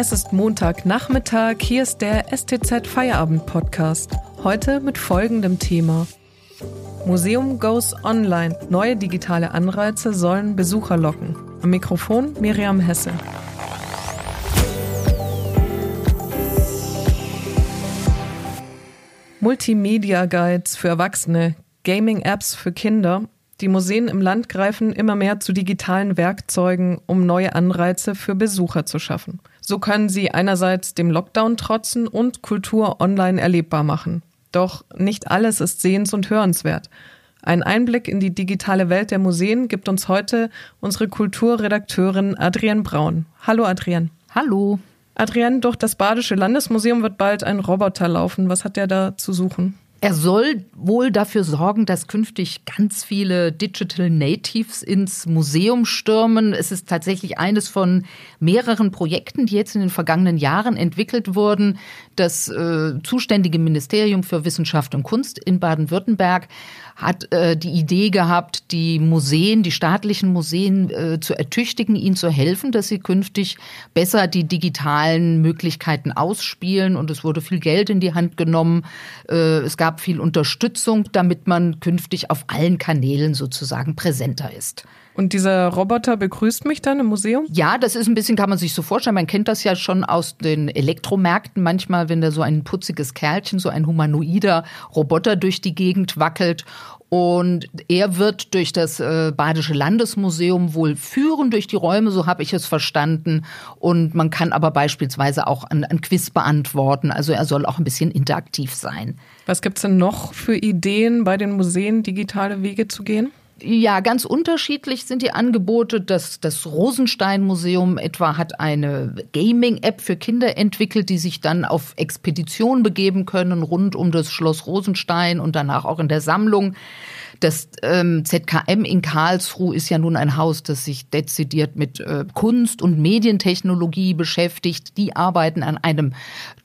Es ist Montagnachmittag, hier ist der STZ Feierabend Podcast. Heute mit folgendem Thema. Museum goes online. Neue digitale Anreize sollen Besucher locken. Am Mikrofon Miriam Hesse. Multimedia-Guides für Erwachsene, Gaming-Apps für Kinder. Die Museen im Land greifen immer mehr zu digitalen Werkzeugen, um neue Anreize für Besucher zu schaffen. So können sie einerseits dem Lockdown trotzen und Kultur online erlebbar machen. Doch nicht alles ist sehens- und hörenswert. Ein Einblick in die digitale Welt der Museen gibt uns heute unsere Kulturredakteurin Adrienne Braun. Hallo Adrienne. Hallo. Adrienne, durch das Badische Landesmuseum wird bald ein Roboter laufen. Was hat der da zu suchen? Er soll wohl dafür sorgen, dass künftig ganz viele Digital Natives ins Museum stürmen. Es ist tatsächlich eines von mehreren Projekten, die jetzt in den vergangenen Jahren entwickelt wurden. Das äh, zuständige Ministerium für Wissenschaft und Kunst in Baden-Württemberg hat äh, die Idee gehabt, die Museen, die staatlichen Museen äh, zu ertüchtigen, ihnen zu helfen, dass sie künftig besser die digitalen Möglichkeiten ausspielen. Und es wurde viel Geld in die Hand genommen. Äh, es gab viel Unterstützung, damit man künftig auf allen Kanälen sozusagen präsenter ist. Und dieser Roboter begrüßt mich dann im Museum? Ja, das ist ein bisschen, kann man sich so vorstellen. Man kennt das ja schon aus den Elektromärkten manchmal, wenn da so ein putziges Kerlchen, so ein humanoider Roboter durch die Gegend wackelt. Und er wird durch das äh, Badische Landesmuseum wohl führen durch die Räume, so habe ich es verstanden. Und man kann aber beispielsweise auch ein, ein Quiz beantworten. Also er soll auch ein bisschen interaktiv sein. Was gibt's denn noch für Ideen bei den Museen, digitale Wege zu gehen? Ja, ganz unterschiedlich sind die Angebote. Das, das Rosenstein-Museum etwa hat eine Gaming-App für Kinder entwickelt, die sich dann auf Expedition begeben können rund um das Schloss Rosenstein und danach auch in der Sammlung. Das ähm, ZKM in Karlsruhe ist ja nun ein Haus, das sich dezidiert mit äh, Kunst und Medientechnologie beschäftigt. Die arbeiten an einem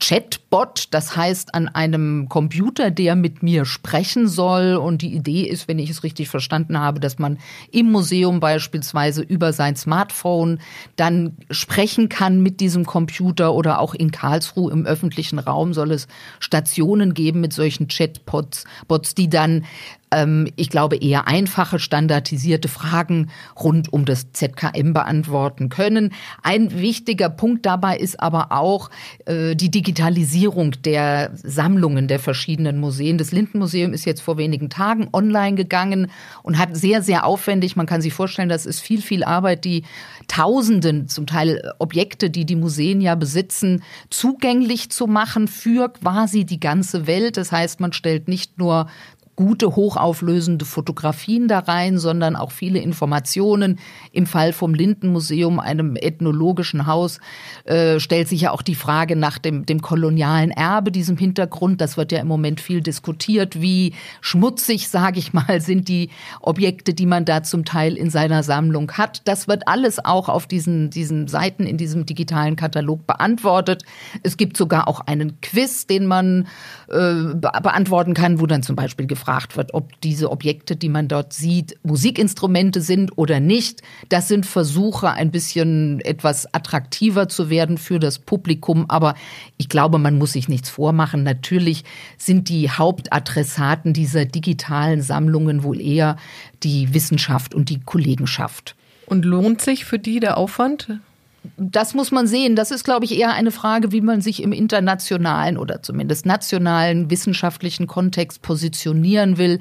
Chatbot, das heißt an einem Computer, der mit mir sprechen soll. Und die Idee ist, wenn ich es richtig verstanden habe, dass man im Museum beispielsweise über sein Smartphone dann sprechen kann mit diesem Computer oder auch in Karlsruhe im öffentlichen Raum soll es Stationen geben mit solchen Chatbots, Bots, die dann ich glaube, eher einfache, standardisierte Fragen rund um das ZKM beantworten können. Ein wichtiger Punkt dabei ist aber auch äh, die Digitalisierung der Sammlungen der verschiedenen Museen. Das Lindenmuseum ist jetzt vor wenigen Tagen online gegangen und hat sehr, sehr aufwendig, man kann sich vorstellen, das ist viel, viel Arbeit, die Tausenden, zum Teil Objekte, die die Museen ja besitzen, zugänglich zu machen für quasi die ganze Welt. Das heißt, man stellt nicht nur gute, hochauflösende Fotografien da rein, sondern auch viele Informationen. Im Fall vom Lindenmuseum, einem ethnologischen Haus, äh, stellt sich ja auch die Frage nach dem, dem kolonialen Erbe, diesem Hintergrund. Das wird ja im Moment viel diskutiert. Wie schmutzig, sage ich mal, sind die Objekte, die man da zum Teil in seiner Sammlung hat. Das wird alles auch auf diesen, diesen Seiten in diesem digitalen Katalog beantwortet. Es gibt sogar auch einen Quiz, den man äh, beantworten kann, wo dann zum Beispiel gefragt gefragt wird, ob diese Objekte, die man dort sieht, Musikinstrumente sind oder nicht. Das sind Versuche, ein bisschen etwas attraktiver zu werden für das Publikum. Aber ich glaube, man muss sich nichts vormachen. Natürlich sind die Hauptadressaten dieser digitalen Sammlungen wohl eher die Wissenschaft und die Kollegenschaft. Und lohnt sich für die der Aufwand? Das muss man sehen. Das ist, glaube ich, eher eine Frage, wie man sich im internationalen oder zumindest nationalen wissenschaftlichen Kontext positionieren will.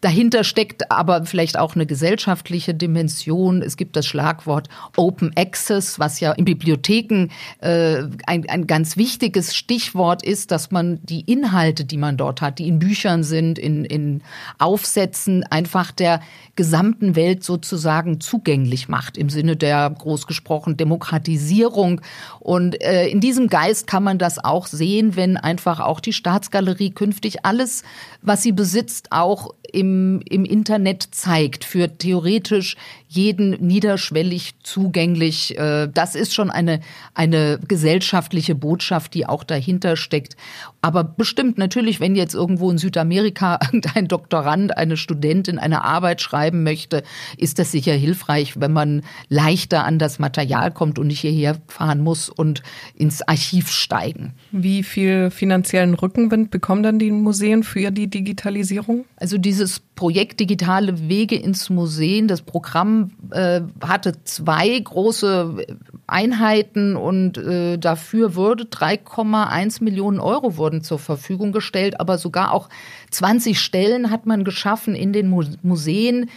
Dahinter steckt aber vielleicht auch eine gesellschaftliche Dimension. Es gibt das Schlagwort Open Access, was ja in Bibliotheken äh, ein, ein ganz wichtiges Stichwort ist, dass man die Inhalte, die man dort hat, die in Büchern sind, in, in Aufsätzen, einfach der gesamten Welt sozusagen zugänglich macht, im Sinne der großgesprochen Demokratisierung. Und äh, in diesem Geist kann man das auch sehen, wenn einfach auch die Staatsgalerie künftig alles, was sie besitzt, auch im, im Internet zeigt, für theoretisch jeden niederschwellig zugänglich. Äh, das ist schon eine, eine gesellschaftliche Botschaft, die auch dahinter steckt. Aber bestimmt natürlich, wenn jetzt irgendwo in Südamerika ein Doktorand, eine Studentin eine Arbeit schreiben möchte, ist das sicher hilfreich, wenn man leichter an das Material kommt und nicht hierher fahren muss und ins Archiv steigen. Wie viel finanziellen Rückenwind bekommen dann die Museen für die Digitalisierung? Also dieses Projekt Digitale Wege ins Museen, das Programm äh, hatte zwei große Einheiten und äh, dafür wurde 3,1 Millionen Euro wurden zur Verfügung gestellt, aber sogar auch 20 Stellen hat man geschaffen in den Museen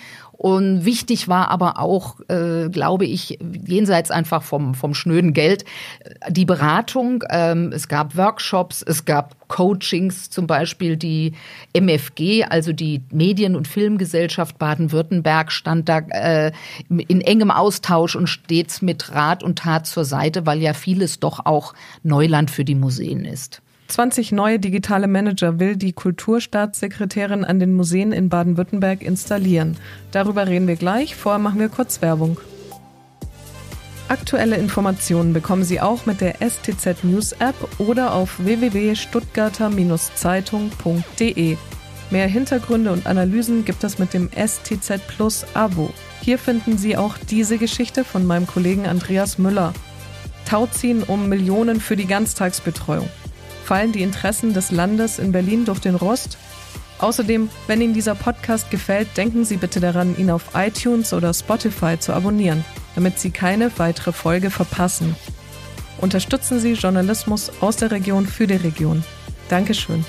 und wichtig war aber auch, äh, glaube ich, jenseits einfach vom, vom schnöden Geld, die Beratung. Ähm, es gab Workshops, es gab Coachings, zum Beispiel die MFG, also die Medien- und Filmgesellschaft Baden-Württemberg, stand da äh, in engem Austausch und stets mit Rat und Tat zur Seite, weil ja vieles doch auch Neuland für die Museen ist. 20 neue digitale Manager will die Kulturstaatssekretärin an den Museen in Baden-Württemberg installieren. Darüber reden wir gleich. Vorher machen wir kurz Werbung. Aktuelle Informationen bekommen Sie auch mit der STZ News App oder auf www.stuttgarter-zeitung.de. Mehr Hintergründe und Analysen gibt es mit dem STZ Plus Abo. Hier finden Sie auch diese Geschichte von meinem Kollegen Andreas Müller. Tauziehen um Millionen für die Ganztagsbetreuung. Fallen die Interessen des Landes in Berlin durch den Rost? Außerdem, wenn Ihnen dieser Podcast gefällt, denken Sie bitte daran, ihn auf iTunes oder Spotify zu abonnieren, damit Sie keine weitere Folge verpassen. Unterstützen Sie Journalismus aus der Region für die Region. Dankeschön.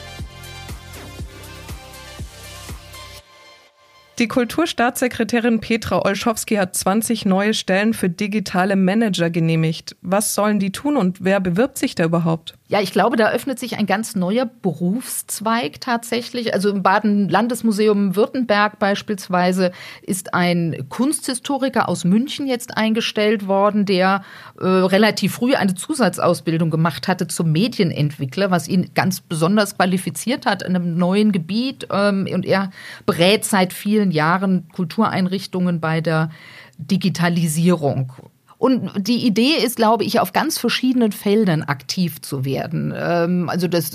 Die Kulturstaatssekretärin Petra Olschowski hat 20 neue Stellen für digitale Manager genehmigt. Was sollen die tun und wer bewirbt sich da überhaupt? Ja, ich glaube, da öffnet sich ein ganz neuer Berufszweig tatsächlich. Also im Baden-Landesmuseum Württemberg beispielsweise ist ein Kunsthistoriker aus München jetzt eingestellt worden, der äh, relativ früh eine Zusatzausbildung gemacht hatte zum Medienentwickler, was ihn ganz besonders qualifiziert hat in einem neuen Gebiet. Ähm, und er berät seit vielen Jahren Kultureinrichtungen bei der Digitalisierung. Und die Idee ist, glaube ich, auf ganz verschiedenen Feldern aktiv zu werden. Ähm, also das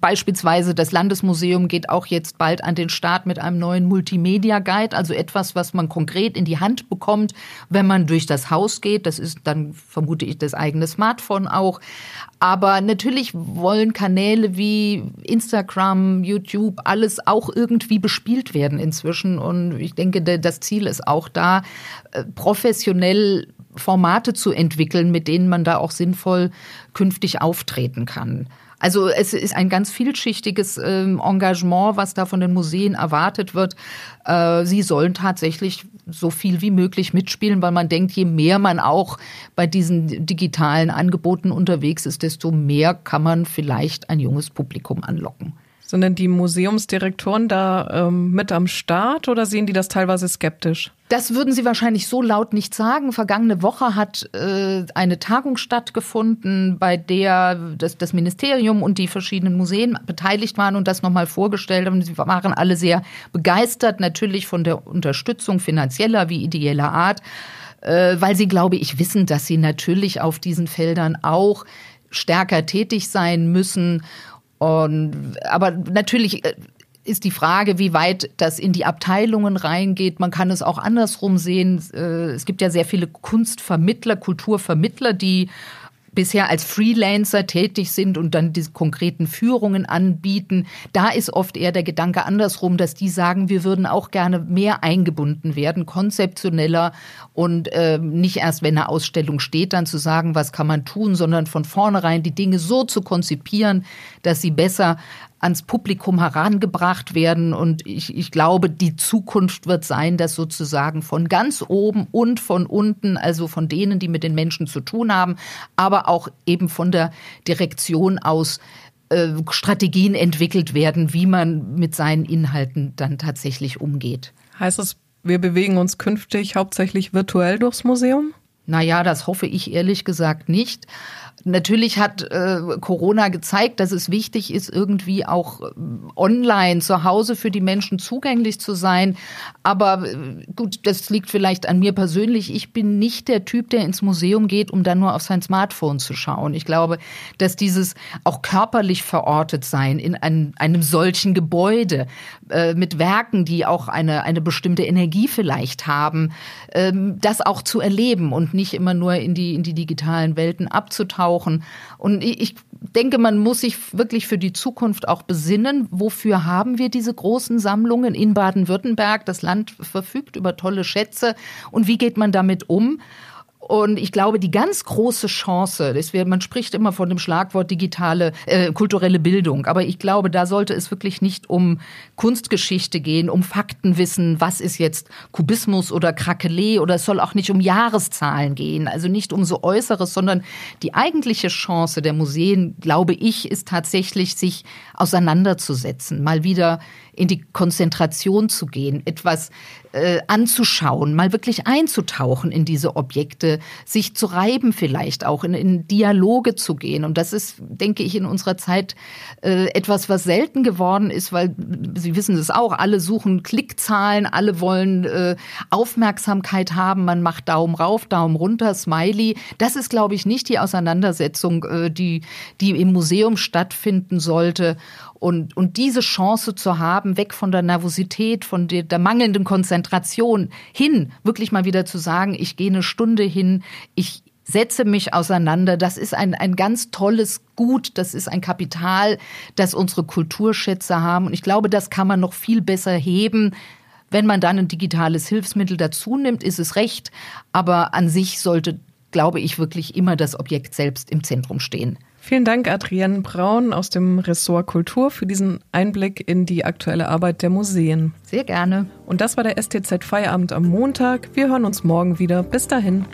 beispielsweise das Landesmuseum geht auch jetzt bald an den Start mit einem neuen Multimedia Guide, also etwas, was man konkret in die Hand bekommt, wenn man durch das Haus geht. Das ist dann vermute ich das eigene Smartphone auch. Aber natürlich wollen Kanäle wie Instagram, YouTube, alles auch irgendwie bespielt werden inzwischen. Und ich denke, das Ziel ist auch da, äh, professionell Formate zu entwickeln, mit denen man da auch sinnvoll künftig auftreten kann. Also es ist ein ganz vielschichtiges äh, Engagement, was da von den Museen erwartet wird. Äh, sie sollen tatsächlich so viel wie möglich mitspielen, weil man denkt, je mehr man auch bei diesen digitalen Angeboten unterwegs ist, desto mehr kann man vielleicht ein junges Publikum anlocken. Sind denn die Museumsdirektoren da ähm, mit am Start oder sehen die das teilweise skeptisch? Das würden Sie wahrscheinlich so laut nicht sagen. Vergangene Woche hat äh, eine Tagung stattgefunden, bei der das, das Ministerium und die verschiedenen Museen beteiligt waren und das nochmal vorgestellt haben. Sie waren alle sehr begeistert, natürlich von der Unterstützung finanzieller wie ideeller Art, äh, weil sie, glaube ich, wissen, dass sie natürlich auf diesen Feldern auch stärker tätig sein müssen und, aber natürlich äh, ist die Frage, wie weit das in die Abteilungen reingeht. Man kann es auch andersrum sehen. Äh, es gibt ja sehr viele Kunstvermittler, Kulturvermittler, die bisher als Freelancer tätig sind und dann diese konkreten Führungen anbieten. Da ist oft eher der Gedanke andersrum, dass die sagen, wir würden auch gerne mehr eingebunden werden, konzeptioneller und äh, nicht erst, wenn eine Ausstellung steht, dann zu sagen, was kann man tun, sondern von vornherein die Dinge so zu konzipieren, dass sie besser ans Publikum herangebracht werden. Und ich, ich glaube, die Zukunft wird sein, dass sozusagen von ganz oben und von unten, also von denen, die mit den Menschen zu tun haben, aber auch eben von der Direktion aus äh, Strategien entwickelt werden, wie man mit seinen Inhalten dann tatsächlich umgeht. Heißt es, wir bewegen uns künftig hauptsächlich virtuell durchs Museum? Naja, das hoffe ich ehrlich gesagt nicht. Natürlich hat äh, Corona gezeigt, dass es wichtig ist, irgendwie auch äh, online zu Hause für die Menschen zugänglich zu sein. Aber äh, gut, das liegt vielleicht an mir persönlich. Ich bin nicht der Typ, der ins Museum geht, um dann nur auf sein Smartphone zu schauen. Ich glaube, dass dieses auch körperlich verortet sein in einem, einem solchen Gebäude äh, mit Werken, die auch eine, eine bestimmte Energie vielleicht haben, ähm, das auch zu erleben und nicht immer nur in die, in die digitalen Welten abzutauchen brauchen. Und ich denke, man muss sich wirklich für die Zukunft auch besinnen, wofür haben wir diese großen Sammlungen in Baden-Württemberg? Das Land verfügt über tolle Schätze. Und wie geht man damit um? Und ich glaube, die ganz große Chance, das wär, man spricht immer von dem Schlagwort digitale, äh, kulturelle Bildung, aber ich glaube, da sollte es wirklich nicht um Kunstgeschichte gehen, um Faktenwissen, was ist jetzt Kubismus oder Krakelé oder es soll auch nicht um Jahreszahlen gehen, also nicht um so Äußeres, sondern die eigentliche Chance der Museen, glaube ich, ist tatsächlich, sich auseinanderzusetzen, mal wieder in die Konzentration zu gehen, etwas äh, anzuschauen, mal wirklich einzutauchen in diese Objekte, sich zu reiben vielleicht auch, in, in Dialoge zu gehen. Und das ist, denke ich, in unserer Zeit äh, etwas, was selten geworden ist, weil Sie wissen es auch, alle suchen Klickzahlen, alle wollen äh, Aufmerksamkeit haben, man macht Daumen rauf, Daumen runter, Smiley. Das ist, glaube ich, nicht die Auseinandersetzung, äh, die, die im Museum stattfinden sollte. Und, und diese Chance zu haben, weg von der Nervosität, von der, der mangelnden Konzentration hin, wirklich mal wieder zu sagen, ich gehe eine Stunde hin, ich setze mich auseinander. Das ist ein, ein ganz tolles Gut, das ist ein Kapital, das unsere Kulturschätze haben. Und ich glaube, das kann man noch viel besser heben. Wenn man dann ein digitales Hilfsmittel dazu nimmt, ist es recht. Aber an sich sollte, glaube ich, wirklich immer das Objekt selbst im Zentrum stehen. Vielen Dank, Adrienne Braun aus dem Ressort Kultur, für diesen Einblick in die aktuelle Arbeit der Museen. Sehr gerne. Und das war der STZ Feierabend am Montag. Wir hören uns morgen wieder. Bis dahin.